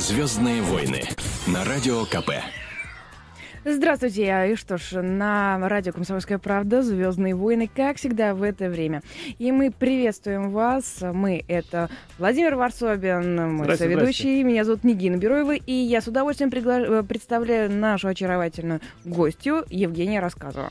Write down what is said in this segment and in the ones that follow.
Звездные войны на радио КП. Здравствуйте, и что ж, на радио «Комсомольская правда» «Звездные войны», как всегда в это время. И мы приветствуем вас. Мы — это Владимир Варсобин, мой соведущий. Меня зовут Нигина Бероева, и я с удовольствием пригла... представляю нашу очаровательную гостью Евгения Рассказова.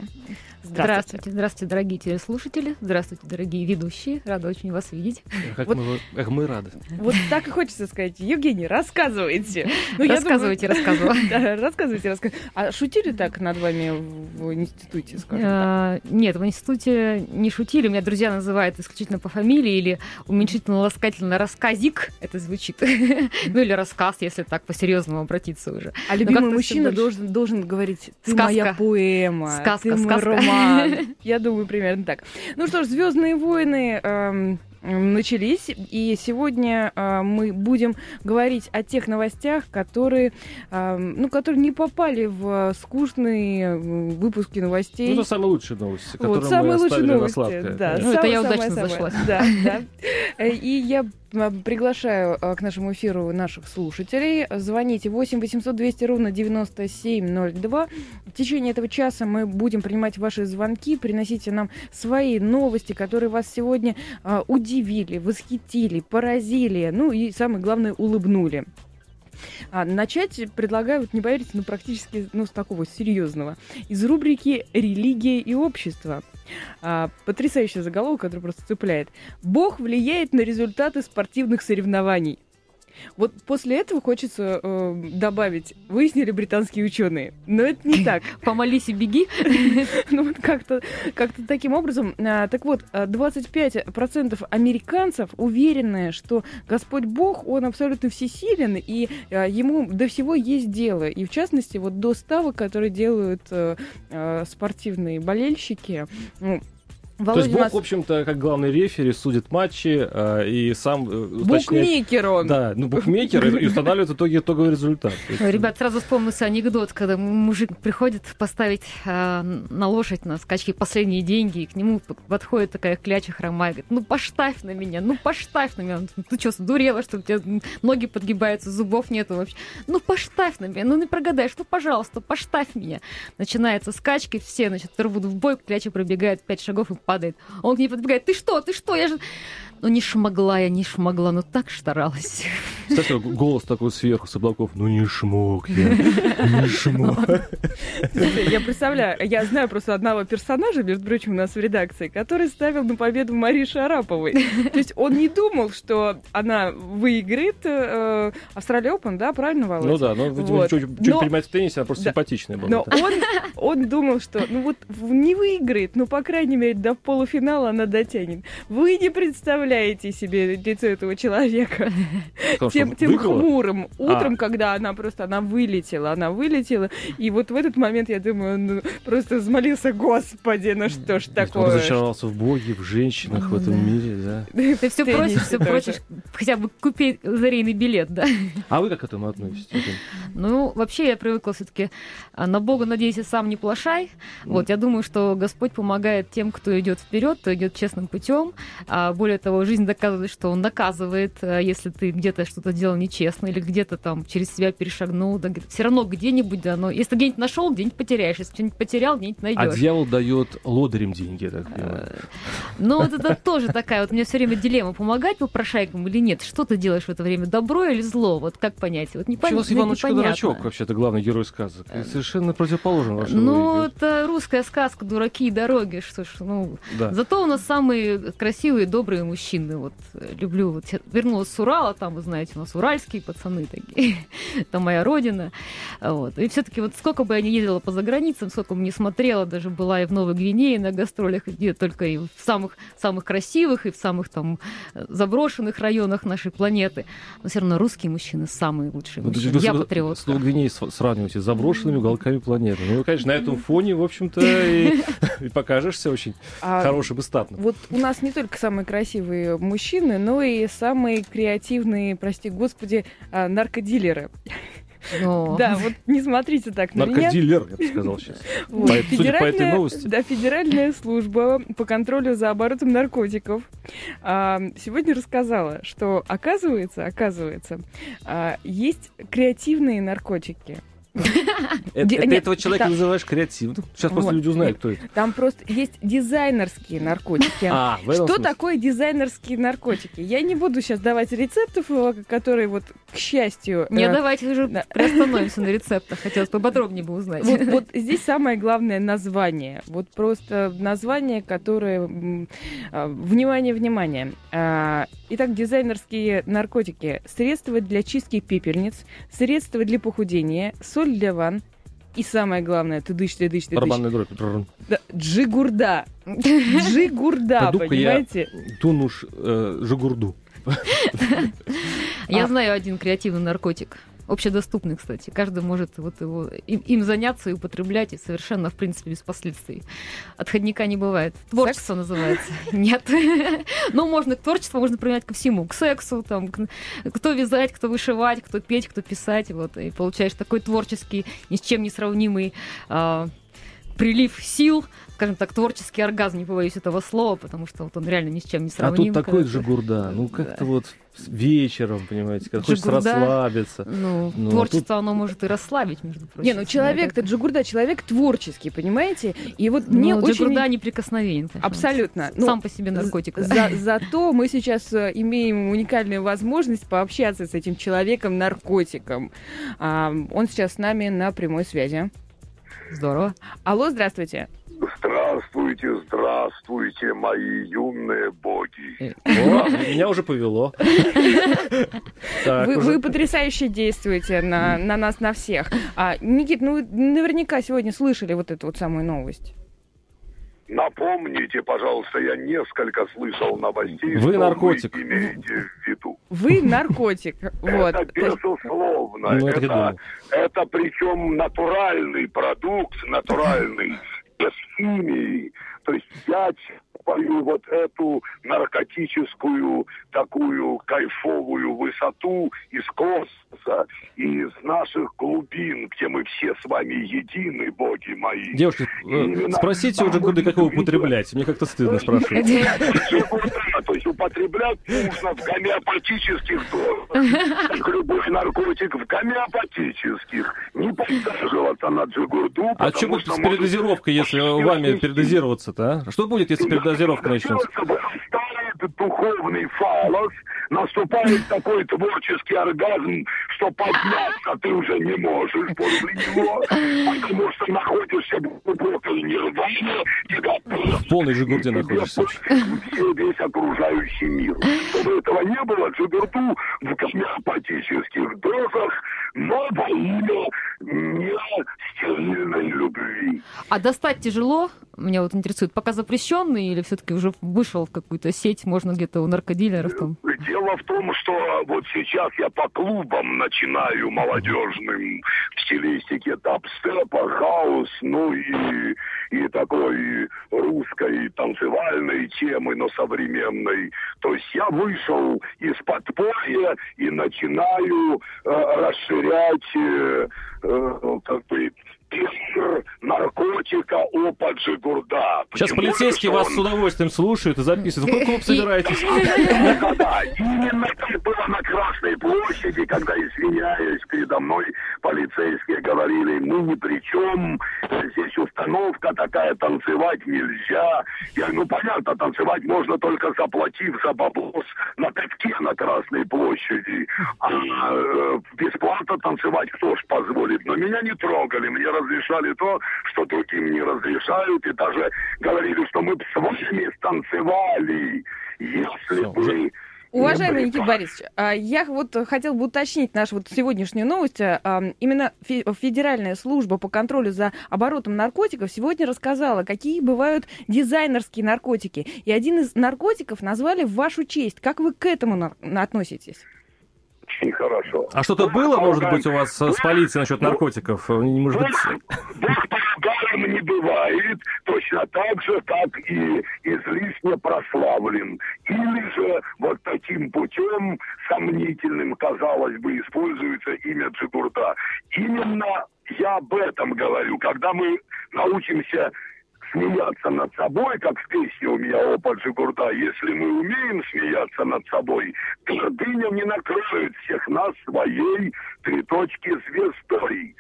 Здравствуйте. Здравствуйте, здравствуйте, дорогие телеслушатели. Здравствуйте, дорогие ведущие. Рада очень вас видеть. Как, вот, мы, как мы рады. Вот так и хочется сказать. Евгений, рассказывайте. Ну, рассказывайте, рассказывайте. Да, рассказывайте, рассказывайте. А шутили так над вами в институте, скажем а, Нет, в институте не шутили. У меня друзья называют исключительно по фамилии или уменьшительно-ласкательно рассказик. Это звучит. ну, или рассказ, если так по-серьезному обратиться уже. А любимый мужчина должен, должен говорить, ты моя поэма, сказка, ты мой роман роман. Я думаю, примерно так. Ну что ж, Звездные войны эм, начались, и сегодня э, мы будем говорить о тех новостях, которые, э, ну, которые не попали в скучные выпуски новостей. Ну, это самые лучшие новости, которые вот, самые мы лучшие новости, на да. Ну, это я удачно зашла. Да, да. И я Приглашаю а, к нашему эфиру наших слушателей. Звоните 8 800 200 ровно 9702. В течение этого часа мы будем принимать ваши звонки. Приносите нам свои новости, которые вас сегодня а, удивили, восхитили, поразили, ну и самое главное, улыбнули. А, начать предлагаю, вот не поверите, ну практически ну, с такого серьезного. Из рубрики «Религия и общество». А, потрясающий заголовок, который просто цепляет. Бог влияет на результаты спортивных соревнований. Вот после этого хочется э, добавить, выяснили британские ученые, но это не так. Помолись и беги. Ну вот как-то как таким образом. А, так вот, 25% американцев уверены, что Господь Бог, Он абсолютно всесилен, и а, ему до всего есть дело. И в частности, вот до ставок, которые делают э, э, спортивные болельщики, ну, Володя То есть Бог, нас... в общем-то, как главный рефери, судит матчи э, и сам... Э, букмекер он! Да, ну букмекер и устанавливает в итоге итоговый результат. Ребят, сразу вспомнился анекдот, когда мужик приходит поставить э, на лошадь на скачки последние деньги, и к нему подходит такая кляча хромая, говорит, ну поставь на меня, ну поставь на меня. Ты что, сдурела, что у тебя ноги подгибаются, зубов нету вообще? Ну поставь на меня, ну не прогадаешь, ну пожалуйста, поставь меня. Начинаются скачки, все, значит, рвут в бой, кляча пробегает пять шагов и падает. Он к ней подбегает, ты что, ты что, я же... Ну, не шмогла я, не шмогла, но так старалась. Кстати, голос такой сверху с облаков. Ну, не шмог я, не шмог. Я представляю, я знаю просто одного персонажа, между прочим, у нас в редакции, который ставил на победу Марии Шараповой. То есть он не думал, что она выиграет э, Австралия Open, да, правильно, Володя? Ну да, но, видимо, вот. чуть, чуть но... понимать в теннисе, она просто да. симпатичная была. Но он, он думал, что, ну вот, не выиграет, но, по крайней мере, до полуфинала она дотянет. Вы не представляете себе лицо этого человека тем, тем хмурым утром, а. когда она просто, она вылетела, она вылетела, и вот в этот момент, я думаю, он ну, просто взмолился, господи, ну что ж такое. Он разочаровался в Боге, в женщинах, в этом мире, да. Ты все просишь, все просишь, хотя бы купить лотерейный билет, да. А вы как к этому относитесь? Ну, вообще я привыкла все-таки а, на Бога надейся, сам не плашай. Вот, я думаю, что Господь помогает тем, кто идет вперед, кто идет честным путем. А более того, жизнь доказывает, что он наказывает, а, если ты где-то что-то делал нечестно или где-то там через себя перешагнул. Да, все равно где-нибудь, да, но если где-нибудь нашел, где-нибудь потеряешь. Если что-нибудь потерял, где-нибудь найдешь. А дьявол дает лодырем деньги, я так понимаю. Э, ну, вот это тоже такая вот, у меня все время дилемма, помогать попрошайкам или нет. Что ты делаешь в это время, добро или зло? Вот как понять? Вот не Почему с Иваночка дурачок вообще-то главный герой сказок? Э, совершенно противоположен вашему Ну, это русская сказка «Дураки и дороги». Что ж, ну, да. Зато у нас самые красивые, добрые мужчины. Вот э, люблю. Вот вернулась с Урала, там, вы знаете, у нас уральские пацаны такие. Это моя родина. Вот. И все-таки вот сколько бы я не ездила по заграницам, сколько бы не смотрела, даже была и в Новой Гвинее на гастролях, где только и в самых, самых красивых, и в самых там заброшенных районах нашей планеты. Но все равно русские мужчины самые лучшие ну, мужчины. Я патриот. С Новой Гвинеей сравниваете с заброшенными уголками планеты. Ну, конечно, на этом фоне, в общем-то, и, и покажешься очень а, хорошим и статным. Вот у нас не только самые красивые мужчины, но и самые креативные, прости господи, а, наркодилеры. Но... Да, вот не смотрите так на Наркодилер, я бы сказал сейчас. Вот. По, судя по этой новости. Да, Федеральная служба по контролю за оборотом наркотиков а, сегодня рассказала, что оказывается, оказывается, а, есть креативные наркотики. Это этого человека называешь креативным? Сейчас просто люди узнают, кто это. Там просто есть дизайнерские наркотики. А, Что такое дизайнерские наркотики? Я не буду сейчас давать рецептов, э, которые вот, к счастью... Не э, давайте уже приостановимся на рецептах. Хотелось поподробнее бы узнать. Вот здесь самое главное название. Вот просто название, которое... Внимание, внимание. А, итак, дизайнерские наркотики. Средства для чистки пепельниц, средства для похудения, соль для ванн, и самое главное, ты дышь, ты дышь, ты дробь. Да, джигурда. Джигурда, понимаете? Тунуш э, жигурду. Я знаю один креативный наркотик общедоступный, кстати. Каждый может вот его, им, им заняться и употреблять, и совершенно, в принципе, без последствий. Отходника не бывает. Творчество Секс? называется. Нет. Но можно к творчеству можно применять ко всему. К сексу, там, кто вязать, кто вышивать, кто петь, кто писать. Вот, и получаешь такой творческий, ни с чем не сравнимый а, прилив сил, скажем так, творческий оргазм, не побоюсь этого слова, потому что вот он реально ни с чем не сравним. А тут такой же гурда, ну как-то да. вот вечером, понимаете, когда хочется расслабиться. Ну, ну творчество, тут... оно может и расслабить, между прочим. Не, ну человек-то Джигурда, человек творческий, понимаете? И вот ну, мне Джигурда очень... Джигурда неприкосновенен. Абсолютно. Ну, Сам по себе наркотик. За, зато мы сейчас э, имеем уникальную возможность пообщаться с этим человеком-наркотиком. А, он сейчас с нами на прямой связи. Здорово. Алло, здравствуйте. Здравствуйте, здравствуйте, мои юные боги. Э, меня уже повело. Вы потрясающе действуете на нас, на всех. А, Никит, ну наверняка сегодня слышали вот эту вот самую новость. Напомните, пожалуйста, я несколько слышал новостей. Вы наркотик. Вы имеете в виду. Вы наркотик. Вот. Это безусловно. Ну, это, это, это причем натуральный продукт, натуральный, без химии. То есть взять свою вот эту наркотическую такую кайфовую высоту из космоса, из наших глубин, где мы все с вами едины, боги мои. Девушки, э, спросите уже, куда как его употреблять. Мне как-то стыдно спрашивать. То есть употреблять нужно в гомеопатических дозах. Любой наркотик в гомеопатических. Не подсаживаться на джигурду. А что будет с передозировкой, если вами передозироваться-то? А? Что будет, если передозировка начнется? Духовный фалос, наступает такой творческий оргазм, что подняться ты уже не можешь после него, потому что находишься в глубокой нирване и готов... В полной груди находишься. Весь окружающий мир. Чтобы этого не было, Джигурду в гомеопатических дозах, но во имя не стерильной любви. А достать тяжело? Меня вот интересует, пока запрещенный или все-таки уже вышел в какую-то сеть, можно где-то у наркодилеров там? Дело в том, что вот сейчас я по клубам начинаю молодежным в стилистике дабстепа, хаус, ну и, и такой русской танцевальной темы, но современной. То есть я вышел из подполья и начинаю э, расширять э, э, как бы спектр наркотика опа Джигурда. Сейчас полицейские вас он... с удовольствием слушают и записывают. В какой клуб собираетесь? Именно так было на Красной площади, когда, извиняюсь, передо мной полицейские говорили, мы ни при чем, здесь установка такая, танцевать нельзя. Я ну понятно, танцевать можно только заплатив за баблос на пятке на Красной площади. А э, бесплатно танцевать кто ж позволит? Но меня не трогали, мне разрешали то, что другим не разрешают, и даже говорили, что мы бы с вами станцевали, если бы... Уважаемый Никита Борисович, а, я вот хотел бы уточнить нашу вот сегодняшнюю новость. А, именно Федеральная служба по контролю за оборотом наркотиков сегодня рассказала, какие бывают дизайнерские наркотики. И один из наркотиков назвали в вашу честь. Как вы к этому относитесь? Очень хорошо. А что-то было, может быть, у вас с полицией насчет наркотиков? Может быть... никем не бывает, точно так же, как и излишне прославлен. Или же вот таким путем сомнительным, казалось бы, используется имя Джигурда. Именно я об этом говорю. Когда мы научимся смеяться над собой, как в песне у меня опыт Жигурда, если мы умеем смеяться над собой, гордыня не накроет всех нас своей три точки звездой.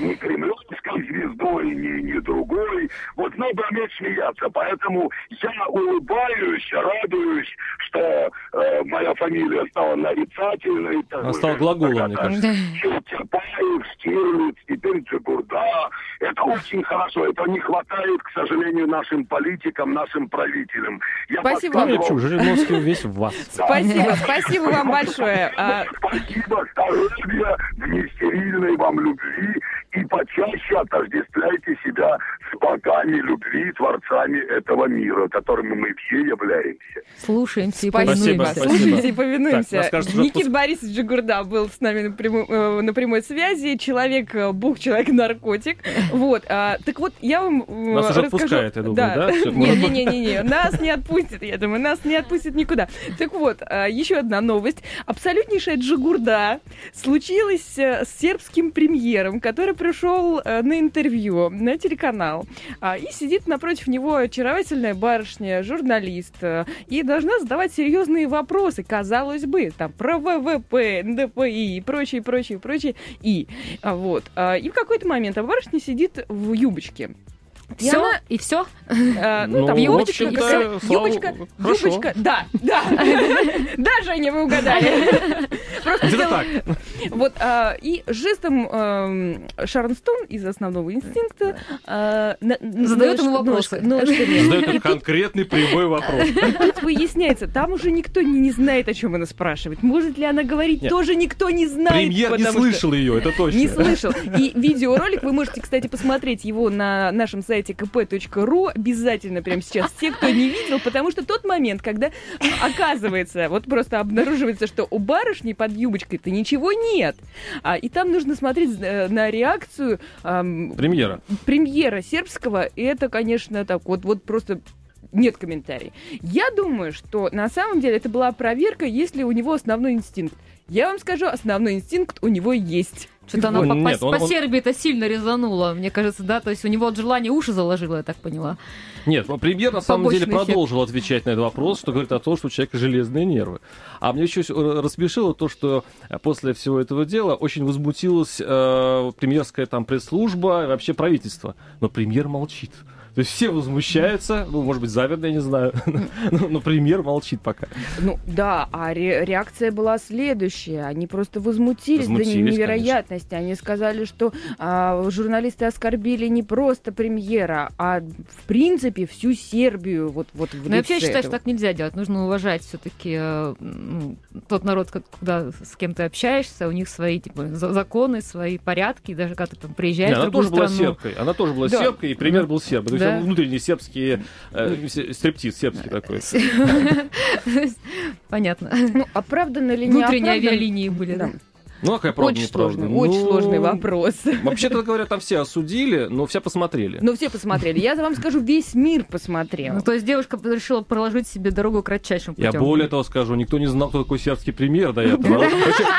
Ни кремлевской звездой, ни, ни другой. Вот надо уметь смеяться. Поэтому я улыбаюсь, радуюсь, что э, моя фамилия стала нарицательной. Она стала глаголом, мне кажется. Чапаев, Стирлиц, теперь Джигурда. Это очень хорошо. Это не хватает, к сожалению, нашим политикам, нашим правителям. Я спасибо. Ну, что, Жириновский весь в вас. Спасибо, спасибо вам большое. А спасибо, здоровья, нестерильной вам любви и почаще отождествляйте себя с богами любви, творцами этого мира, которыми мы все являемся. Слушаемся и повинуемся. Слушаемся и повинуемся. Так, Никит Борисович Джигурда был с нами на, прямо, э, на прямой связи. Человек, э, бух, человек-наркотик. Вот. А, так вот, я вам э, Нас уже отпускает, я думаю, да? Не-не-не, нас не отпустит, я думаю, нас не отпустит никуда. Так вот, а, еще одна новость. Абсолютнейшая Джигурда случилась с сербским премьером, который пришел э, на интервью на телеканал, а, и сидит напротив него очаровательная барышня, журналист, э, и должна задавать серьезные вопросы, казалось бы, там, про ВВП, НДПИ и прочее, прочее, прочее, и а, вот. А, и в какой-то момент а барышня сидит в юбочке. Все? Она... И все? А, ну, ну, там юбочка, юбочка, юбочка, юбочка, да, да, да, Женя, вы угадали. Просто Где-то так. Вот, а, и жестом а, Шарон Стоун из «Основного инстинкта» а, задает ему вопросы. Задает ему конкретный прямой вопрос. Тут выясняется, там уже никто не, не знает, о чем она спрашивает. Может ли она говорить, Нет. тоже никто не знает. Премьер не слышал ее, это точно. Не слышал. И видеоролик, вы можете, кстати, посмотреть его на нашем сайте сайте kp.ru обязательно прямо сейчас те, кто не видел, потому что тот момент, когда оказывается, вот просто обнаруживается, что у барышни под юбочкой-то ничего нет. А, и там нужно смотреть на реакцию эм, премьера. премьера сербского. И это, конечно, так вот, вот просто нет комментариев. Я думаю, что на самом деле это была проверка, если у него основной инстинкт. Я вам скажу, основной инстинкт у него есть. Что-то она по, нет, по, он, по Сербии-то сильно резанула, мне кажется, да? То есть у него от желания уши заложило, я так поняла. Нет, но премьер на самом деле продолжил отвечать на этот вопрос, что говорит о том, что у человека железные нервы. А мне еще рассмешило то, что после всего этого дела очень возмутилась э, премьерская там пресс-служба и вообще правительство. Но премьер молчит. То есть все возмущаются, ну, может быть, завидно, я не знаю, но премьер молчит пока. Ну, да, а ре- реакция была следующая. Они просто возмутились, возмутились до невероятности. Конечно. Они сказали, что а, журналисты оскорбили не просто премьера, а в принципе всю Сербию. Вот, вот в Но я вообще считаю, что так нельзя делать. Нужно уважать все-таки э, ну, тот народ, когда с кем ты общаешься, у них свои типа, законы, свои порядки, даже когда ты там приезжаешь не, в другую она тоже страну. была сербкой. Она тоже была да. сербкой, и премьер был серб да. Внутренний сербский э, стриптиз, сербский такой. Понятно. Ну, оправданно ли не Внутренние авиалинии были, да. Ну, а какая правда, очень сложный, ну, очень сложный вопрос. Вообще-то, говорят, там все осудили, но все посмотрели. Но все посмотрели. Я вам скажу, весь мир посмотрел. Ну, то есть девушка решила проложить себе дорогу кратчайшим путем. Я более того скажу, никто не знал, кто такой сербский премьер до этого.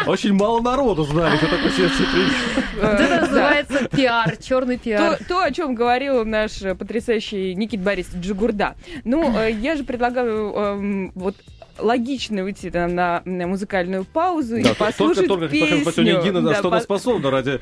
Очень мало народу знали, кто такой сербский премьер. Называется пиар, черный пиар. То, о чем говорил наш потрясающий Никит Борис Джигурда. Ну, э, я же предлагаю эм, вот логично уйти там, на, на музыкальную паузу да, и послушать только, песню. Только Гина на да, что она способна ради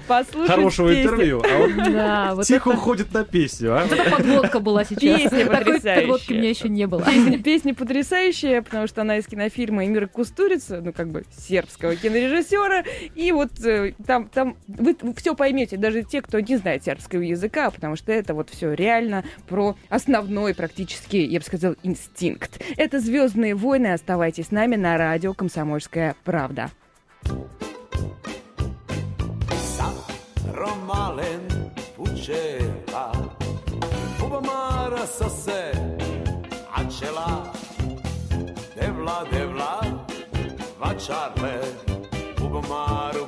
хорошего песню. интервью. А он да, вот тихо это... уходит на песню. А? Вот это подводка была сейчас. Песня потрясающая. Такой подводки у меня еще не было. Песня, песня потрясающая, потому что она из кинофирмы Эмира Кустурица, ну, как бы, сербского кинорежиссера. И вот э, там, там вы все поймете, даже те, кто не знает сербского языка, потому что это вот все реально про основной практически, я бы сказала, инстинкт. Это «Звездные войны», Оставайтесь с нами на радио «Комсомольская правда». Devla, devla, vačarle, u gomaru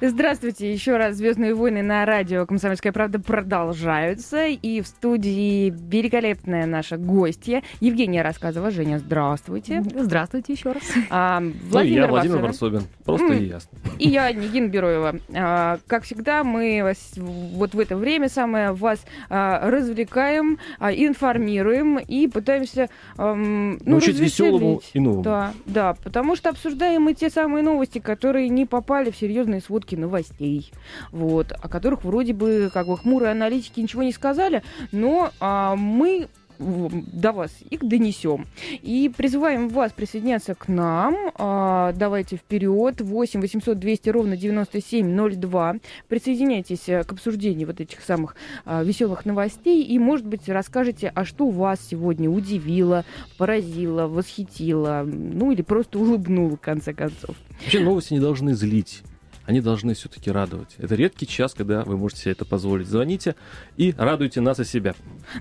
Здравствуйте, еще раз «Звездные войны» на радио «Комсомольская правда» продолжаются. И в студии великолепная наша гостья Евгения Рассказова. Женя, здравствуйте. Здравствуйте еще раз. А, Владимир, ну, я, Владимир Варсобин. Просто mm. и ясно. И я, Нигин Бероева. А, как всегда, мы вас, вот в это время самое вас а, развлекаем, а, информируем и пытаемся а, ну, Научить веселому и новому. Да, да, потому что обсуждаем мы те самые новости, которые не попали в серьезные сводки выпуски новостей, вот, о которых вроде бы как бы хмурые аналитики ничего не сказали, но а, мы до вас их донесем. И призываем вас присоединяться к нам. А, давайте вперед. 8 800 200 ровно 9702. Присоединяйтесь э, к обсуждению вот этих самых а, веселых новостей. И, может быть, расскажете, а что вас сегодня удивило, поразило, восхитило, ну или просто улыбнуло, в конце концов. Вообще новости не должны злить они должны все-таки радовать. Это редкий час, когда вы можете себе это позволить. Звоните и радуйте нас и себя.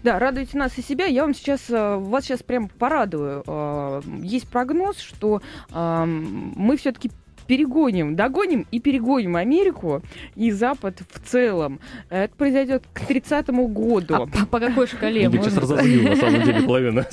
Да, радуйте нас и себя. Я вам сейчас, э, вас сейчас прям порадую. Э, есть прогноз, что э, мы все-таки перегоним, догоним и перегоним Америку и Запад в целом. Это произойдет к 30-му году. А по, по какой шкале? Я сейчас разозлил, на самом деле, половина.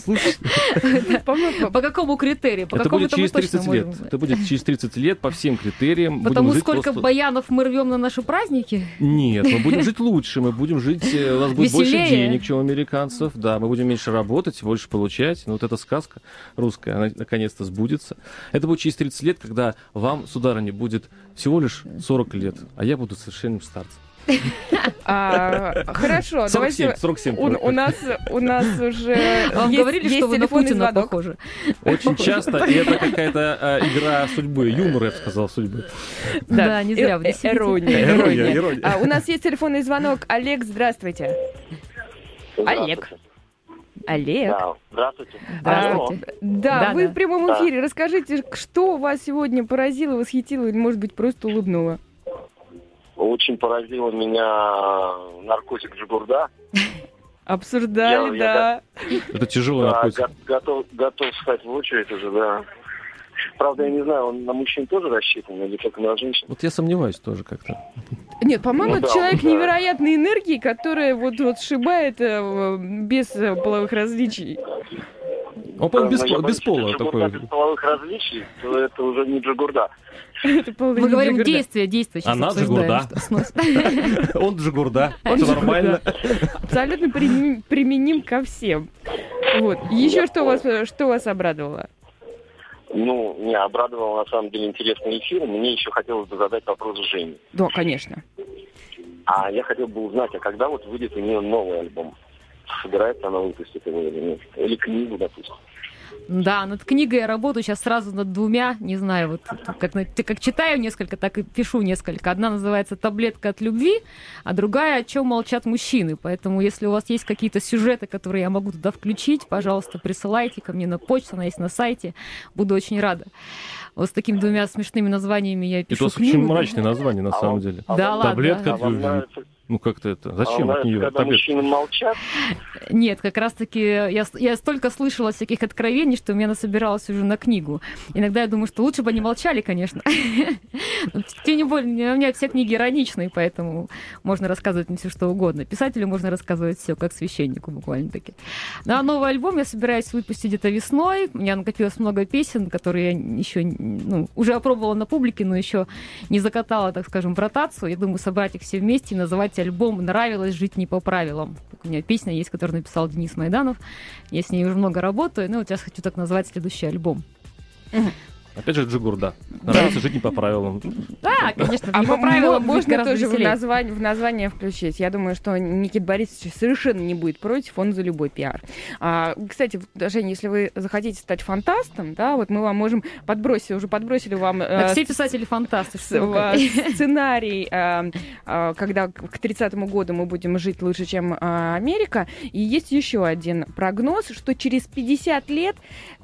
По какому критерию? Это будет через 30 лет. Это будет через 30 лет по всем критериям. Потому сколько баянов мы рвем на наши праздники? Нет, мы будем жить лучше, мы будем жить, э, у нас будет больше денег, чем у американцев, да, мы будем меньше работать, больше получать. Но вот эта сказка русская, она наконец-то сбудется. Это будет через 30 лет, когда вам сударыне, будет всего лишь 40 лет, а я буду совершенным старцем. А, хорошо, 47, давайте. 47 у, нас, у нас уже Вам есть, говорили, что вы на Путина похожи. Очень часто, и это какая-то а, игра судьбы, юмор, я бы сказал, судьбы. Да, не зря. Э, ирония, ирония. ирония. А, у нас есть телефонный звонок. Олег, здравствуйте. Олег. Олег. Да, здравствуйте. Здравствуйте. Да, да, вы да. в прямом эфире. Да. Расскажите, что вас сегодня поразило, восхитило или, может быть, просто улыбнуло? Очень поразило меня наркотик Джигурда. Обсуждали, Я- да. Это тяжелый Да, наркотик. го- готов, готов встать в очередь уже, да. Правда, я не знаю, он на мужчин тоже рассчитан или только на женщин. Вот я сомневаюсь тоже как-то. Нет, по-моему, Ну это да, человек да. невероятной энергии, которая вот, вот сшибает э, без э, половых различий. Он, по-моему, без, боюсь, без пола такой. без половых различий, то это уже не джигурда. Мы говорим Джигурда. действия, действия. сейчас Она Джигурда. Он же гурда. Он Все нормально. Абсолютно применим, ко всем. Вот. Еще что вас, что вас обрадовало? Ну, меня обрадовал на самом деле интересный эфир. Мне еще хотелось бы задать вопрос Жене. Да, конечно. А я хотел бы узнать, а когда вот выйдет у нее новый альбом? Собирается она выпустить его или нет? Или книгу, допустим. Да, над книгой я работаю сейчас сразу над двумя, не знаю, вот как, как читаю несколько, так и пишу несколько. Одна называется «Таблетка от любви», а другая «О чем молчат мужчины». Поэтому, если у вас есть какие-то сюжеты, которые я могу туда включить, пожалуйста, присылайте ко мне на почту, она есть на сайте. Буду очень рада. Вот с такими двумя смешными названиями я пишу очень книгу. мрачное название, на А самом вам- деле. а Да вам- ладно. Таблетка А от вам любви. нравится, Ну, как-то это... а Зачем вам от нее когда мужчины молчат? Нет, как раз-таки я, я столько слышала всяких откровений, что у меня насобиралась уже на книгу. Иногда я думаю, что лучше бы они молчали, конечно. Тем не более, у меня все книги ироничные, поэтому можно рассказывать мне все, что угодно. Писателю можно рассказывать все, как священнику буквально-таки. Ну, а новый альбом я собираюсь выпустить где-то весной. У меня накопилось много песен, которые я еще ну, уже опробовала на публике, но еще не закатала, так скажем, в ротацию. Я думаю, собрать их все вместе и называть альбом «Нравилось жить не по правилам». У меня песня есть, которую написал Денис Майданов. Я с ней уже много работаю. Ну, вот сейчас хочу так назвать следующий альбом. Опять же, Джигурда. Нравится жить не по правилам. Да, конечно, А не по правилам можно тоже в название, в название включить. Я думаю, что Никит Борисович совершенно не будет против, он за любой пиар. А, кстати, Женя, если вы захотите стать фантастом, да, вот мы вам можем подбросить, уже подбросили вам э, все писатели фантасты. с- в- сценарий, э, э, когда к 30 году мы будем жить лучше, чем э, Америка. И есть еще один прогноз, что через 50 лет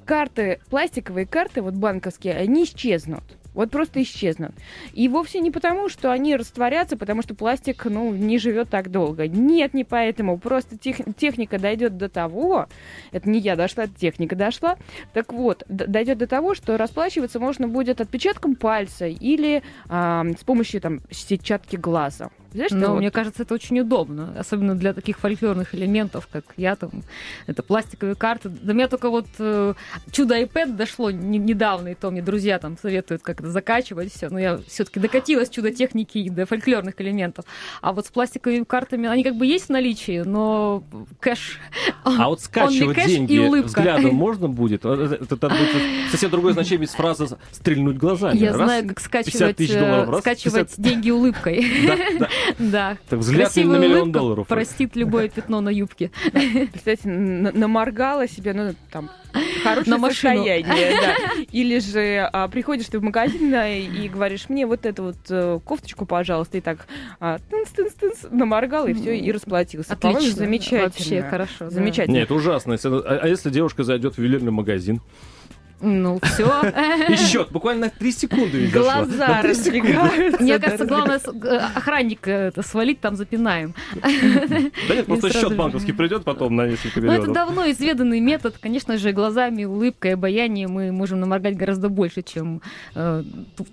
карты, пластиковые карты, вот банковские, они исчезнут. Вот просто исчезнут. И вовсе не потому, что они растворятся, потому что пластик, ну, не живет так долго. Нет, не поэтому. Просто тех- техника дойдет до того, это не я дошла, это техника дошла. Так вот, дойдет до того, что расплачиваться можно будет отпечатком пальца или а, с помощью там сетчатки глаза. Знаешь, Но вот- мне кажется, это очень удобно, особенно для таких фольклорных элементов, как я там. Это пластиковые карты. До меня только вот э, чудо iPad дошло не- недавно, и то мне друзья там советуют, как это закачивать все. Но я все-таки докатилась чудо техники и до фольклорных элементов. А вот с пластиковыми картами они как бы есть в наличии, но кэш. А вот скачивать кэш и деньги улыбка. взглядом можно будет? Это, это- это будет совсем другое значение без фразы «стрельнуть глазами». Я Раз, знаю, как 50 скачивать, долларов, э, раз, скачивать 50. деньги улыбкой. Да, да. Да. Так взгляд Красивая на миллион долларов. простит любое пятно на юбке. Представьте, н- наморгала себе, ну, там, хорошее На состояние, да. Или же а, приходишь ты в магазин да, и, и говоришь, мне вот эту вот э, кофточку, пожалуйста, и так а, тынц-тынц-тынц, наморгал, и все, и расплатился. Отлично. замечательно. Вообще хорошо. да. Замечательно. Нет, это ужасно. А, а если девушка зайдет в ювелирный магазин? Ну, все. И счет буквально на 3 секунды. Глаза разбегаются. Мне кажется, главное э, охранника это свалить, там запинаем. Да нет, просто счет банковский придет потом на несколько Но Ну, это давно изведанный метод. Конечно же, глазами, улыбкой, обаянием мы можем наморгать гораздо больше, чем э,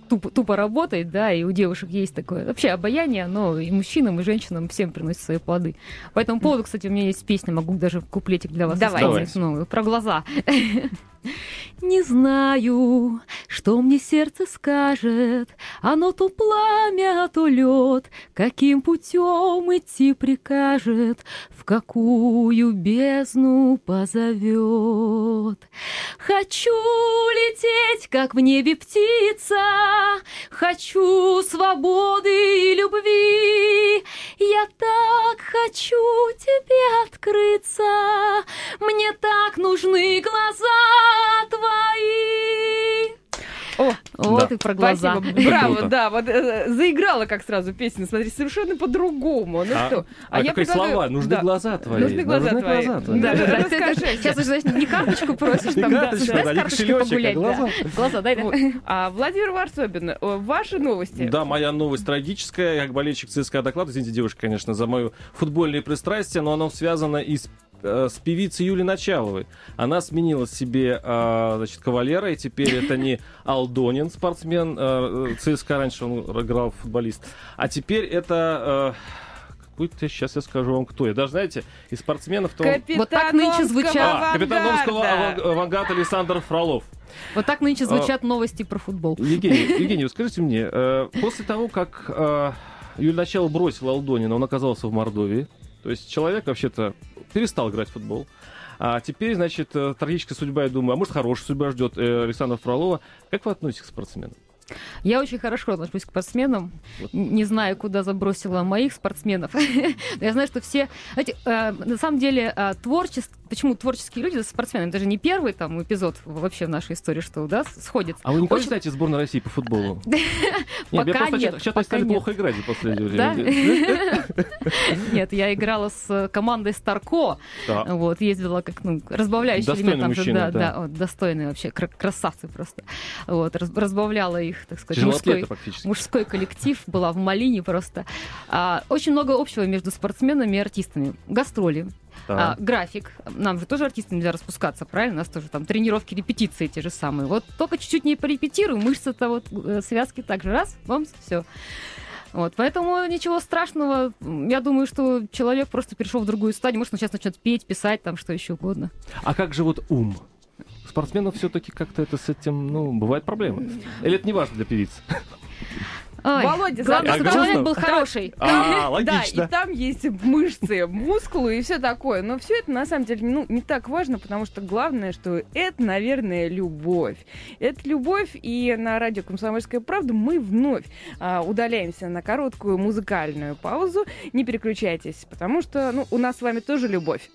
ту- тупо, работать, да, и у девушек есть такое. Вообще обаяние, оно и мужчинам, и женщинам всем приносит свои плоды. По этому поводу, кстати, у меня есть песня, могу даже куплетик для вас Давайте. оставить новую, про глаза. Не знаю, что мне сердце скажет, Оно то пламя, то лед, Каким путем идти прикажет, В какую бездну позовет. Хочу лететь, как в небе птица, Хочу свободы и любви. Я так хочу тебе открыться, Мне так нужны глаза твои. О, Вот и про глаза. Спасибо, браво, да, вот э, заиграла как сразу песня, смотри, совершенно по-другому. Ну А- что, А, я какие предлагаю- слова? Нужны да. глаза твои. Нужны глаза твои. глаза Да, да, да. Ты- Расскажи. Сейчас уже, значит, не карточку просишь, Не там, да, карточку, да, да, с не карточкой а погулять, да. глаза. Глаза, дай. А Владимир Варсобин, э, ваши новости. Да, моя новость трагическая. Как болельщик ЦСКА доклад. Извините, девушка, конечно, за мое футбольное пристрастие, но оно связано и с с певицей Юлей Началовой. Она сменила себе э, значит, кавалера, и теперь это не Алдонин, спортсмен э, э, ЦСКА, раньше он играл футболист, а теперь это... э, какой-то, сейчас я скажу вам, кто я. Даже, знаете, из спортсменов... То... Вот так нынче звучат. А, капитан Омского авангарда. аванг- авангарда Александр Фролов. Вот так нынче звучат новости про футбол. Евгений, Евгений, скажите мне, э, после того, как э, Юлия Начало бросил Алдонина, он оказался в Мордовии, то есть человек вообще-то перестал играть в футбол, а теперь, значит, э, трагическая судьба, я думаю, а может, хорошая судьба ждет э, Александра Фролова. Как вы относитесь к спортсменам? Я очень хорошо отношусь к спортсменам. Вот. Не знаю, куда забросила моих спортсменов. Но Я знаю, что все... Знаете, э, на самом деле, э, творчество... Почему творческие люди спортсмены? Это же не первый там эпизод вообще в нашей истории, что да, сходится. А вы никогда не Очень- знаете сборную России по футболу? Пока нет, пока стали плохо играть за последнее время. Нет, я играла с э, командой Старко. Вот, ездила как, ну, разбавляющий элемент. Да, да. достойные вообще, кра- красавцы просто. Вот, раз- разбавляла их, так сказать, мужской коллектив, была в Малине просто. А, очень много общего между спортсменами и артистами. Гастроли, Да. а, график. Нам же тоже артистам нельзя распускаться, правильно? У нас тоже там тренировки, репетиции те же самые. Вот только чуть-чуть не порепетируем, мышцы-то вот, э, связки так же раз, вам все. Вот, поэтому ничего страшного. Я думаю, что человек просто перешел в другую стадию. Может, он сейчас начнет петь, писать, там что еще угодно. А как же вот ум? Спортсменов все-таки как-то это с этим, ну, бывает проблемы. Или это не важно для певиц? Ой, Володя, главное, чтобы человек был хороший. А, Да, логично. и там есть мышцы, мускулы и все такое. Но все это на самом деле ну, не так важно, потому что главное, что это, наверное, любовь. Это любовь, и на радио «Комсомольская правда» мы вновь а, удаляемся на короткую музыкальную паузу. Не переключайтесь, потому что ну, у нас с вами тоже любовь.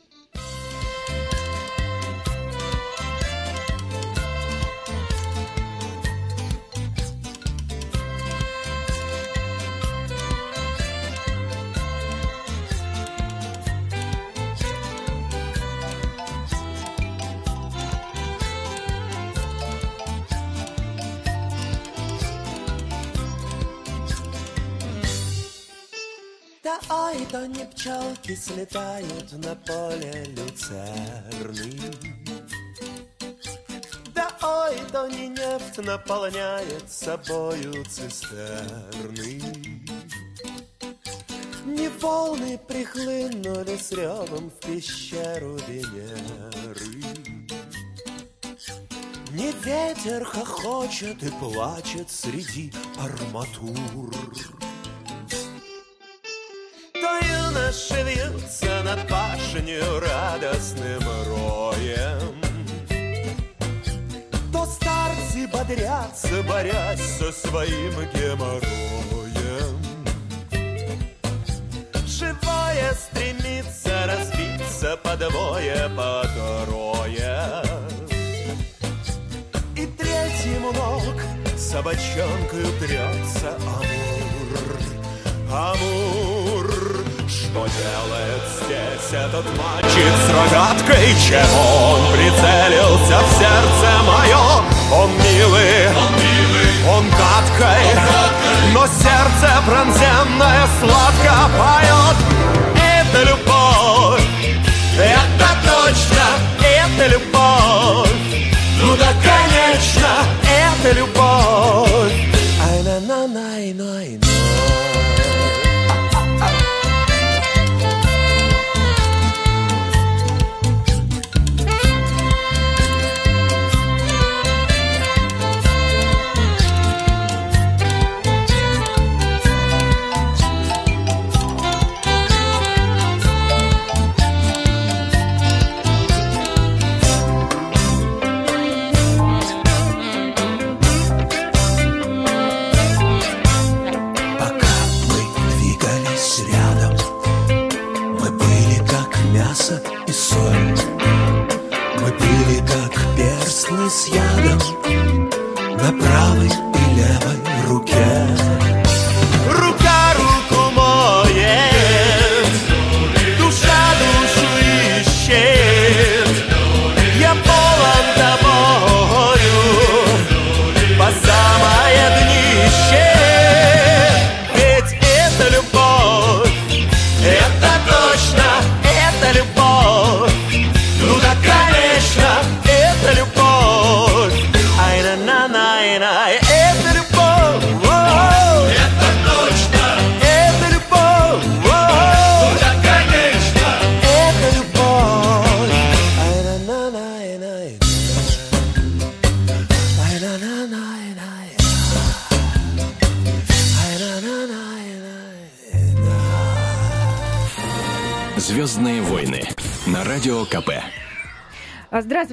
Ой, то не пчелки слетают на поле люцерны. Да ой, то не нефть наполняет собою цистерны. Не волны прихлынули с ревом в пещеру Венеры. Не ветер хохочет и плачет среди арматур. Вьются над пашню радостным роем, То старцы бодрятся, борясь со своим геморроем. Живое стремится разбиться по двое, по трое. И третьему ног собачонкою трется Амур. Амур, что делает здесь этот мальчик с рогаткой? Чего он прицелился в сердце мое? Он милый, он милый, он гадкой, но сердце пронзенное сладко поет. Это любовь, это точно, это любовь. Ну да, конечно, это любовь. Ай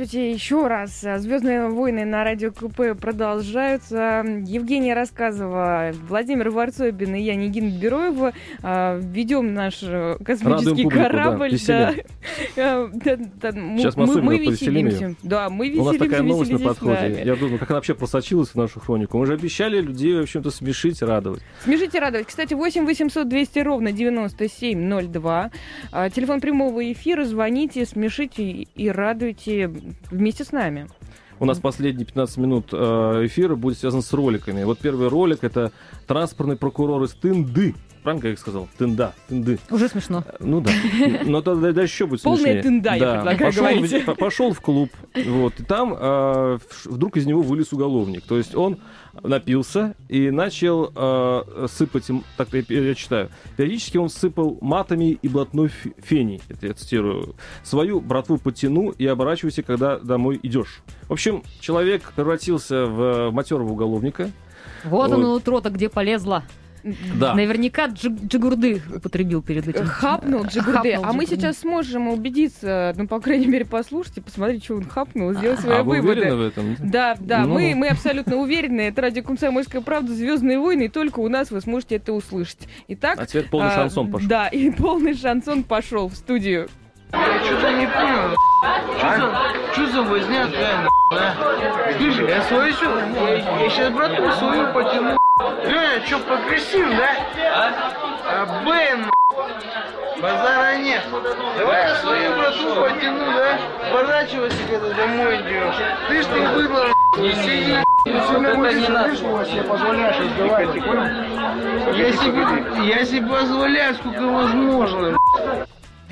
Здравствуйте еще раз. Звездные войны на радио КП продолжаются. Евгения Рассказова, Владимир Варцобин и я, Нигин Бероева, а, ведем наш э, космический публику, да, корабль. веселя. Э, да, да, м- Сейчас мы мы, мы веселимся. Да, мы У веселимся, нас такая новость на подходе. Я думаю, как она вообще просочилась в нашу хронику. Мы же обещали людей, в общем-то, смешить, радовать. Смешите радовать. Кстати, 8 800 200 ровно 9702. А, Телефон прямого эфира. Звоните, смешите и радуйте вместе с нами. У нас последние 15 минут э, эфира будет связан с роликами. Вот первый ролик это транспортный прокурор из Тынды. Правильно, как я сказал? Тында. Тынды. Уже смешно. Э, Ну да. Но тогда да, еще будет Полная смешнее. тында, я предлагаю Пошел говорить. Пошел в клуб, вот, и там э, вдруг из него вылез уголовник. То есть он напился и начал э, сыпать, так я, я читаю, периодически он сыпал матами и блатной феней, это я цитирую, свою братву потяну и оборачивайся, когда домой идешь. В общем, человек превратился в матерого уголовника. Вот Вот. оно утро-то где полезла. Да. Наверняка джиг- джигурды употребил перед этим. Хапнул Джигурде. Хапнул А мы Джигурды. сейчас сможем убедиться, ну, по крайней мере, послушать и посмотреть, что он хапнул, сделать свои А вы уверены выводы. в этом? Да, да, Ну. мы, мы абсолютно уверены. Это радио «Комсомольская правда», «Звездные войны», и только у нас вы сможете это услышать. Итак, А теперь полный а, шансон пошел. Да, и полный шансон пошел в студию. Что-то не понял. Что за, что за возня такая, а? Слышь, я свою? Я, я сейчас брату свою потяну. Леня, что, покрасим, да? А, Бен, базара нет. Давай я свою брату потяну, да? Поворачивайся, когда домой идешь. Ты ж ты быдло, не сиди. Это не надо. Я себе, я себе позволяю, сколько возможно.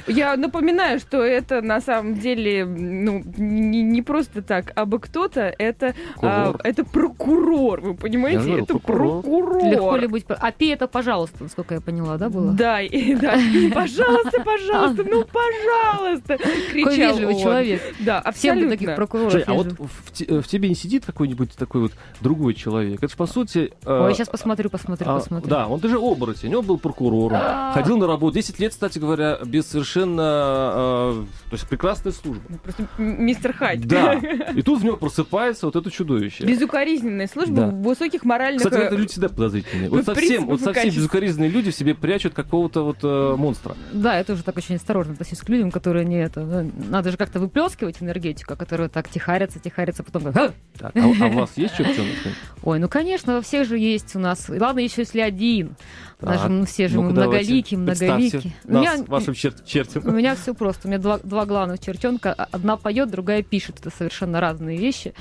Я напоминаю, что это на самом деле ну, не, не просто так, а бы кто-то, это, а, Прокурор. это прокурор, вы понимаете? Я говорю, это прокурор. прокурор. Легко ли быть... А пей это, пожалуйста, насколько я поняла, да, было? Да, и, да. Пожалуйста, пожалуйста, ну пожалуйста, Какой кричал вежливый он. человек. Да, Всем бы абсолютно. таких прокуроров. Жень, а вот в, в тебе не сидит какой-нибудь такой вот другой человек? Это же, по сути... э, Ой, сейчас посмотрю, посмотрю, а, посмотрю. Да, он даже оборотень, он был прокурором, ходил на работу 10 лет, кстати говоря, без совершенно... э, то есть прекрасная служба. Просто м- мистер Хайд. Да, и тут в нем просыпается вот это чудовище. Безукоризненная служба Да. высоких моральных... Кстати, э, это люди всегда подозрительные. ну, Вот совсем, вот совсем качеств. безукоризненные люди в себе прячут какого-то вот э, монстра. Да, я тоже так очень осторожно отношусь к людям, которые не это. ну, Надо же как-то выплескивать энергетику, которые так тихарятся, тихарятся, потом! Так, а, а у вас есть чертенок? Ой, ну конечно, во всех же есть у нас. Ладно, еще если один. У нас Так, же, ну, все мы представьте многоликие. У меня- вашим чер- чертем. У меня все просто. У меня два, два главных чертенка. Одна поет, другая пишет. Это совершенно разные вещи.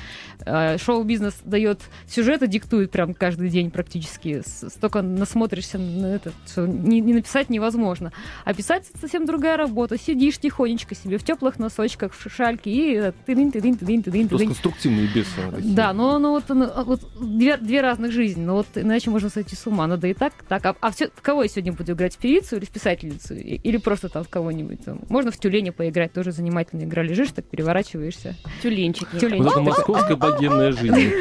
Э, Шоу-бизнес дает сюжеты, диктует прям каждый день практически. Столько насмотришься на это, что не, не написать невозможно. А писать это совсем другая работа. Сидишь тихонечко себе в теплых носочках, в шишальке и э, тыдынь, тыдынь, тыдынь, тыдынь, Просто тыдынь. конструктивные бесы. Да, но ну, вот, ну, а вот две, две разных жизни. Но вот иначе можно сойти с ума. Надо и так, так. А, а всё- в кого я сегодня буду играть? В певицу или в писательницу? Или просто там в кого-нибудь? Там. Можно в тюленя поиграть, тоже занимательная игра. Лежишь, так переворачиваешься. Тюленчики. Тюлень. Вот это московская богемная жизнь.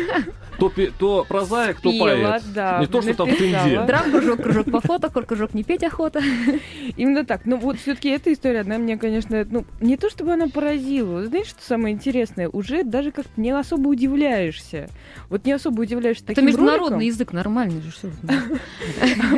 То, пе- то прозаик, то поэт. да, Не то, что там в. Тынде. Драм, кружок, кружок по фото, хор, кружок не петь охота. Именно так. Но вот все-таки эта история, она мне, конечно, ну, не то чтобы она поразила. Знаешь, что самое интересное? Уже даже как-то не особо удивляешься. Вот не особо удивляешься Это таким международный роликам. язык, нормальный же.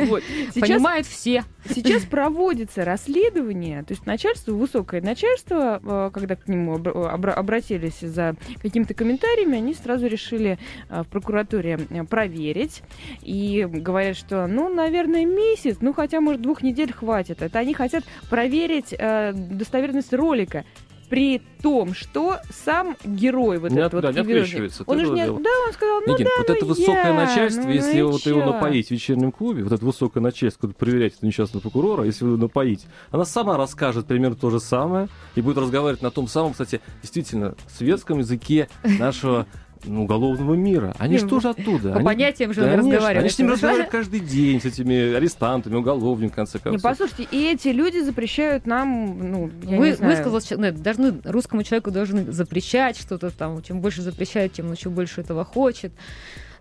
Вот. Сейчас Понимают все. Сейчас проводится расследование, то есть начальство, высокое начальство, э, когда к нему обра- обра- обратились за какими-то комментариями, они сразу решили э, в прокуратуре э, проверить и говорят, что, ну, наверное, месяц, ну, хотя, может, двух недель хватит. Это они хотят проверить достоверность ролика. При том, что сам герой вот Не этот от- вот да, не открещивается, он же не, дело. да, он сказал, ну Никин, да, вот ну это высокое я, начальство, ну, если и вот его напоить в вечернем клубе, вот это высокое начальство, которое проверяет этого несчастного прокурора, если его напоить, она сама расскажет примерно то же самое и будет разговаривать на том самом, кстати, действительно, светском языке нашего ну, уголовного мира. Они же Не, тоже оттуда. По Они- понятиям же Конечно, разговаривать. Они с ними разговаривают каждый день, с этими арестантами, уголовниками, в конце Не, концов. послушайте, и эти люди запрещают нам, ну, я Вы, не знаю. высказалось, нет, должны, русскому человеку должны запрещать что-то там. Чем больше запрещают, тем он еще больше этого хочет.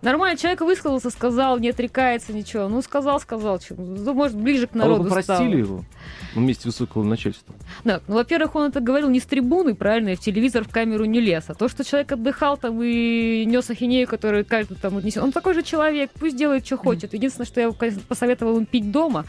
Нормально, человек высказался, сказал, не отрекается, ничего. Ну, сказал, сказал. Ну, может, ближе к А вы народу попросили стал. его на месте высокого начальства? Да, ну, во-первых, он это говорил не с трибуны, правильно, и в телевизор, в камеру не лез. А то, что человек отдыхал там и нес ахинею, которую каждый там вот несет, он такой же человек, пусть делает, что хочет. Единственное, что я посоветовал им пить дома,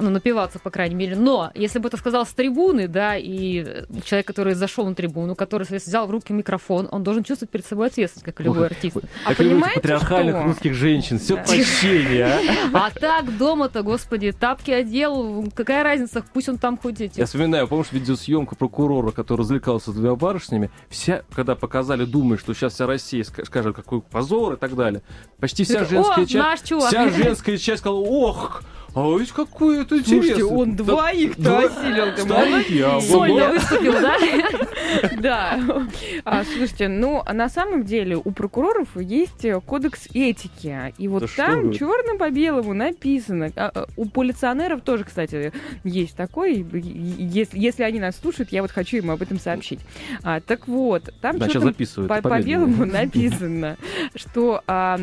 ну, напиваться, по крайней мере. Но если бы это сказал с трибуны, да, и человек, который зашел на трибуну, который взял в руки микрофон, он должен чувствовать перед собой ответственность, как и любой Ох, артист. А понимаете, патриархальных что? русских женщин. Все Да. прощение, а? А так дома-то, господи, тапки одел, какая разница, пусть он там хоть эти... Я вспоминаю, помнишь видеосъемку прокурора, который развлекался с двумя барышнями? Вся, когда показали, думая, что сейчас вся Россия ска- скажет, какой позор и так далее. Почти вся женская часть... Вся женская часть сказала, ох, а ведь какой это интересный. Слушайте, он двоих-то да- осилил. ты а вот- Сольно выступил, да? Да. А, слушайте, ну, на самом деле у прокуроров есть э, кодекс этики. И вот там черным по белому написано. А, а, у полиционеров тоже, кстати, есть такой. Если, если они нас слушают, я вот хочу им об этом сообщить. А, так вот, там записывают. по, белому написано, что а,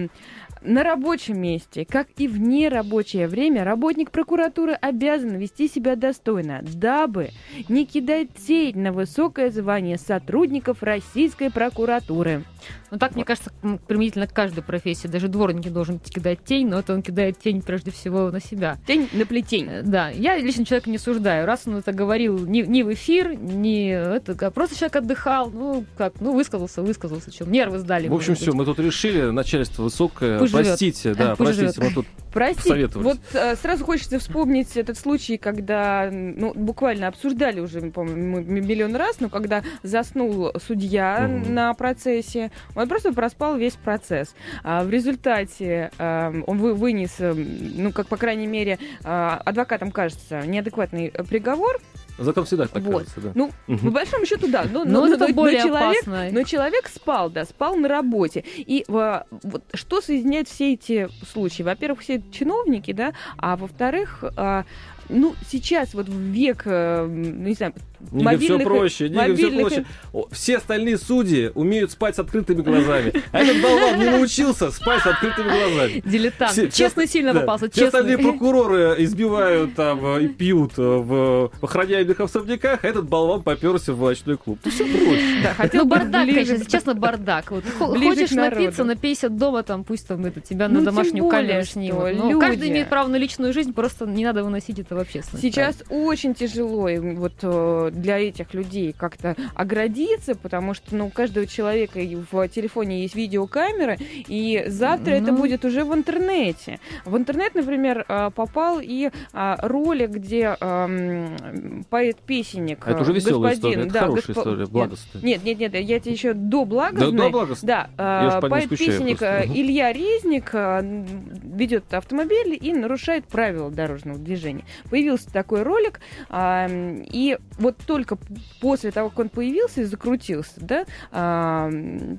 на рабочем месте, как и в нерабочее время, работник прокуратуры обязан вести себя достойно, дабы не кидать тень на высокое звание сотрудников российской прокуратуры. Ну так, мне кажется, применительно к каждой профессии. Даже дворник не должен кидать тень, но это он кидает тень прежде всего на себя. Тень на плетень. Э, Да, я лично человека не суждаю. Раз он это говорил не, не в эфир, не это, а просто человек отдыхал, ну как, ну высказался, высказался, что нервы сдали. В общем, все, мы тут решили, начальство высокое. Пусть живет. простите, да, Пусть простите, живет. мы тут Простите, Советовались. вот э, сразу хочется вспомнить этот случай, когда, ну, буквально обсуждали уже, по-моему, миллион раз, но когда заснул судья Мгм. на процессе, он просто проспал весь процесс. А в результате э, он вы- вынес, э, ну, как, по крайней мере, э, адвокатам кажется, неадекватный приговор. Зато всегда так Вот. кажется, да. Ну, Мгм. по большому счету, да. Но, Но но- это но- но более человек, опасно. но человек спал, да, спал на работе. И э, вот что соединяет все эти случаи? Во-первых, все чиновники, да, а во-вторых, а, ну, сейчас вот в век, ну, не знаю, Нига, все мобильных- проще, Нига, все мобильных- проще. О, Все остальные судьи умеют спать с открытыми глазами. А этот болван не научился спать с открытыми глазами. Дилетант. Все- честно, все- сильно да. попался, Все остальные прокуроры избивают там э, и пьют э, в охраняемых особняках, а этот болван поперся в ночной клуб. Все проще. да, хотел Ну, бардак, ближе конечно, к- честно, бардак. Вот, хочешь напиться, напейся дома, там, пусть там это, тебя Ну, на домашнюю. Но люди- каждый имеет право на личную жизнь, просто не надо выносить это в общественность. Сейчас очень тяжело вот э, для этих людей как-то оградиться, потому что ну, у каждого человека в телефоне есть видеокамера, и завтра это Ну. будет уже в интернете. В интернет, например, э, попал и а, ролик, где эм, поэт-песенник... А это уже э, веселая господин, история, это да, хорошая госпо- история, благостная. Нет, нет, нет, я тебе еще до Да, благостной. да. Да, Я э, по ней скучаю поэт-песенник э. Илья Резник э, ведет автомобиль и нарушает правила дорожного движения. Появился такой ролик, а, и вот только после того, как он появился и закрутился, да, а,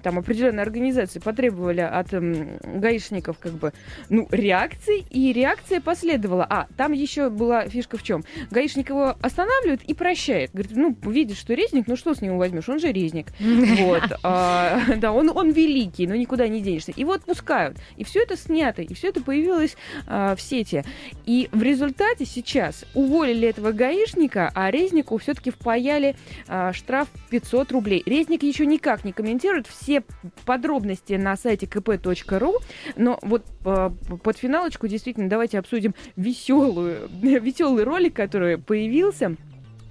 там определенные организации потребовали от м, гаишников как бы, ну, реакции, и реакция последовала. А, там еще была фишка в чем? Гаишник его останавливает и прощает. Говорит, ну, видишь, что резник, ну что с него возьмешь? Он же резник. Вот. а, Да, он, он великий, но никуда не денешься. Его отпускают. И все это снято, и все это появилось а, в сети. И в результате сейчас уволили этого гаишника, а резнику все-таки впаяли а, штраф 500 рублей. Резник еще никак не комментирует все подробности на сайте kp.ru, но вот а, под финалочку действительно давайте обсудим веселую, веселый ролик, который появился.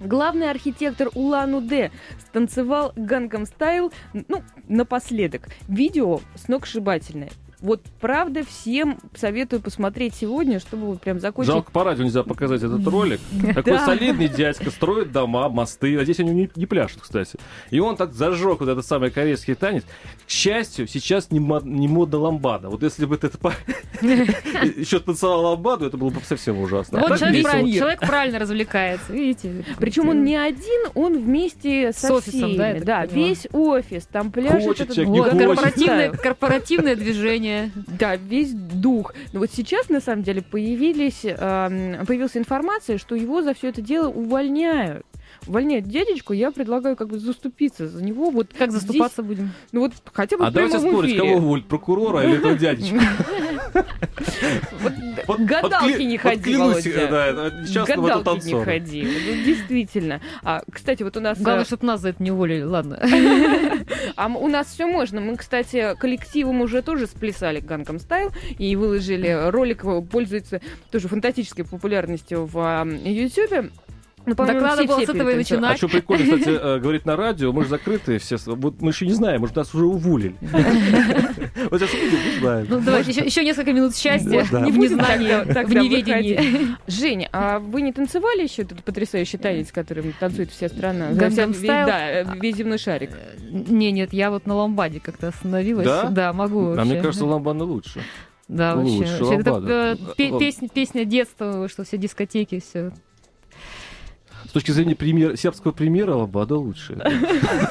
Главный архитектор Улан-Удэ станцевал гангам стайл, ну, напоследок. Видео сногсшибательное. Вот правда всем советую посмотреть сегодня, чтобы вот прям закончить. Жалко, по радио нельзя показать этот ролик. Такой Да. солидный дядька строит дома, мосты. А здесь они не, не пляшут, кстати. И он так зажег вот этот самый корейский танец. К счастью, сейчас не, мо- не мода ламбада. Вот если бы это по- еще танцевал ламбаду, это было бы совсем ужасно. Вот человек, правильно, развлекается, видите. Причем он не один, он вместе со С офисом, всеми. да, весь офис, там хочет. корпоративное, корпоративное движение. Да, весь дух. Но вот сейчас, на самом деле, появились, эм, появилась информация, что его за все это дело увольняют. Увольняют дядечку, я предлагаю как бы заступиться за него. Вот Как здесь- заступаться будем? ну вот хотя бы А в давайте спорить, эфире. кого уволить, прокурора или этого дядечку. Вот Вот- гадалки вот кля- не вот ходи, Володя. да, это несчастного Гадалки не ходи. Действительно. А, кстати, вот у нас... Главное, э, чтобы нас за это не уволили. Ладно. А у нас все можно. Мы, кстати, коллективом уже тоже сплясали Ганком Стайл и выложили ролик, э, пользуется тоже фантастической популярностью в Ютубе. Ну, по-моему, все- было с этого и перетанцевали. А начинать. что прикольно, кстати, э, говорить на радио, мы же закрытые все. Вот мы еще не знаем, может, нас уже уволили. Вот сейчас увидим, не знаем. Ну, давайте еще, несколько минут счастья Вот, да. в Не незнании, в неведении. Женя, а вы не танцевали еще этот потрясающий танец, которым танцует вся страна? Вся- Style? Да, э, весь земной шарик. Не, нет, я вот на ламбаде как-то остановилась. Да? могу А мне кажется, ламбана лучше. Да, вообще. лучше Вообще, это, ламбада. э, пе- песня, песня детства, что все дискотеки, все. С точки зрения премьер, сербского премьера, ламбада лучше.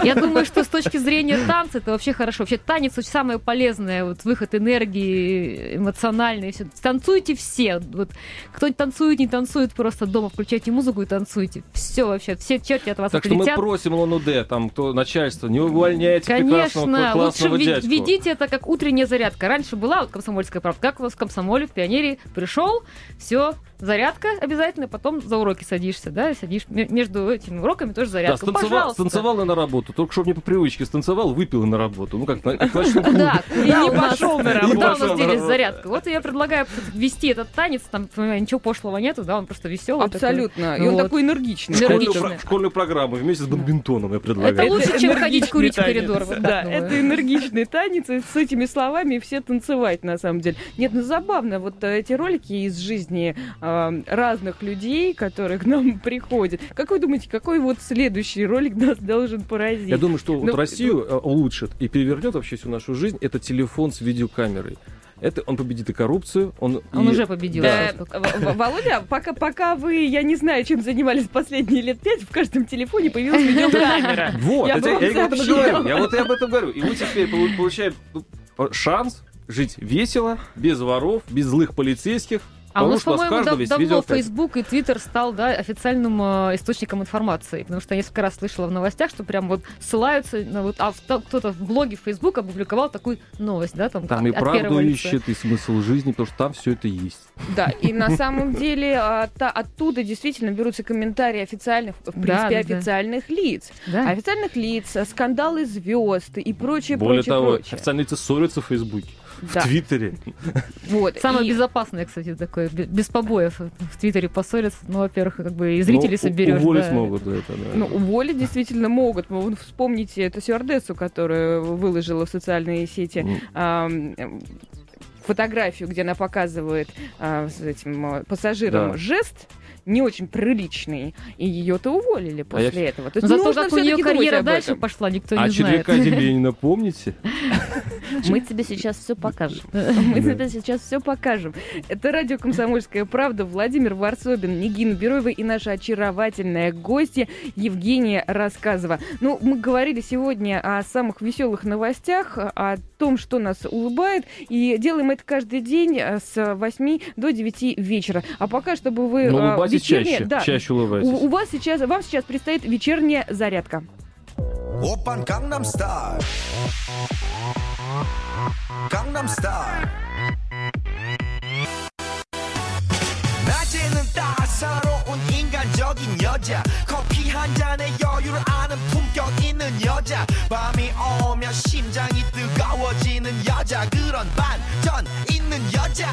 Я думаю, что с точки зрения танца это вообще хорошо. Вообще танец очень самое полезное, вот выход энергии эмоциональный. Все. Танцуйте все. Вот кто танцует, не танцует, просто дома включайте музыку и танцуйте. Все вообще, все черти от вас Так что мы отлетят. просим ЛНУД, там, кто начальство, не увольняйте Конечно, прекрасного, лучше классного ви- дядьку. ведите это как утренняя зарядка. Раньше была вот комсомольская правда. Как у вас в комсомоле, в пионере пришел, все, зарядка обязательно, потом за уроки садишься, да, сидишь м- между этими уроками тоже Да, зарядка. станцевал, Пожалуйста. станцевал и на работу. Только что не по привычке станцевал, выпил и на работу. Ну, как, на- как. Да, у нас, пошел на работу. куда у Не пошел нас на делись работу. зарядка? Вот я предлагаю ввести этот танец, там ничего пошлого нету, да, он просто веселый. Абсолютно. И он такой энергичный. Школьную, программу вместе с бадминтоном я предлагаю. Это лучше, чем ходить курить в коридор. Да, это энергичный танец, и с этими словами все танцевать, на самом деле. Нет, ну забавно, вот э, эти ролики из жизни э, разных людей, которые к нам приходят. Как вы думаете, какой вот следующий ролик нас должен поразить? Я думаю, что вот Ну, Россию э, улучшит и перевернет вообще всю нашу жизнь. Это телефон с видеокамерой. Это он победит и коррупцию, он, Он и- уже победил. Э. В- В- Володя, пока, пока вы, я не знаю, чем занимались последние лет пять, в каждом телефоне появилась видеокамера. Вот, Я это, я, об этом говорю. Я вот и об этом говорю. И мы теперь полу- получаем ну, шанс жить весело, без воров, без злых полицейских. А у нас, по-моему, дав- давно. Facebook и Twitter стал да, официальным э, источником информации. Потому что я несколько раз слышала в новостях, что прям вот ссылаются на вот... А в- кто-то в блоге в Facebook опубликовал такую новость, да, там, Там и от первого правду ищет, и смысл жизни, потому что там все это есть. Да, и на самом деле а, оттуда действительно берутся комментарии официальных, в принципе, Да, да, да. официальных лиц. Да. Официальных лиц, а, скандалы звезд и прочее, Более прочее, того, прочее. официальные лица ссорятся в Фейсбуке, Да. в Твиттере. Вот. Самое и- безопасное, кстати, такое, бе- без побоев в Твиттере поссориться. Ну, во-первых, как бы и зрителей Ну, соберешь. Уволить да. могут это, да. Ну, уволить действительно могут. Вот Вспомните эту стюардессу, которая выложила в социальные сети ам, эм, фотографию, где она показывает а, с этим а, пассажирам Да. жест не очень приличный, и ее-то уволили после я- этого. То Но есть зато нужно как у нее карьера дальше этом. пошла, никто А не знает. четверка тебе не напомните? Мы тебе сейчас все покажем. Мы тебе сейчас все покажем. Это радио «Комсомольская правда». Владимир Варсобин, Нигина Бероева и наша очаровательная гостья Евгения Рассказова. Ну, мы говорили сегодня о самых веселых новостях, о том, что нас улыбает, и делаем это каждый день э, с 8 до 9 вечера. А пока, чтобы вы... Но э, улыбайтесь вечернее- чаще, да, чаще у, улыбайтесь. у вас сейчас, вам сейчас предстоит вечерняя зарядка. 오빤 강남스타일 강남스타일 낮에는 따사로운 인간적인 여자 커피 한 잔에 여유를 아는 품격 있는 여자 밤이 오면 심장이 뜨거워지는 여자 그런 반전 있는 여자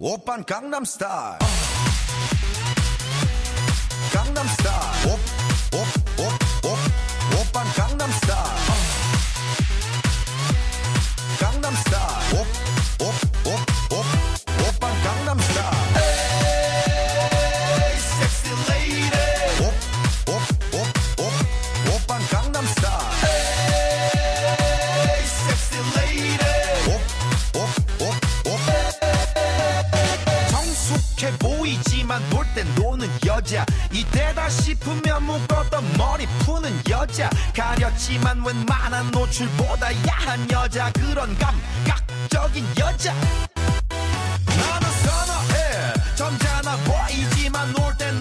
오빤 강남스타일 Gangnam Style. 여자 가렸지만 웬만한 노출보다 야한 여자. 그런 감각적인 여자. 나는 선어해. 점잖아 보이지만 놀땐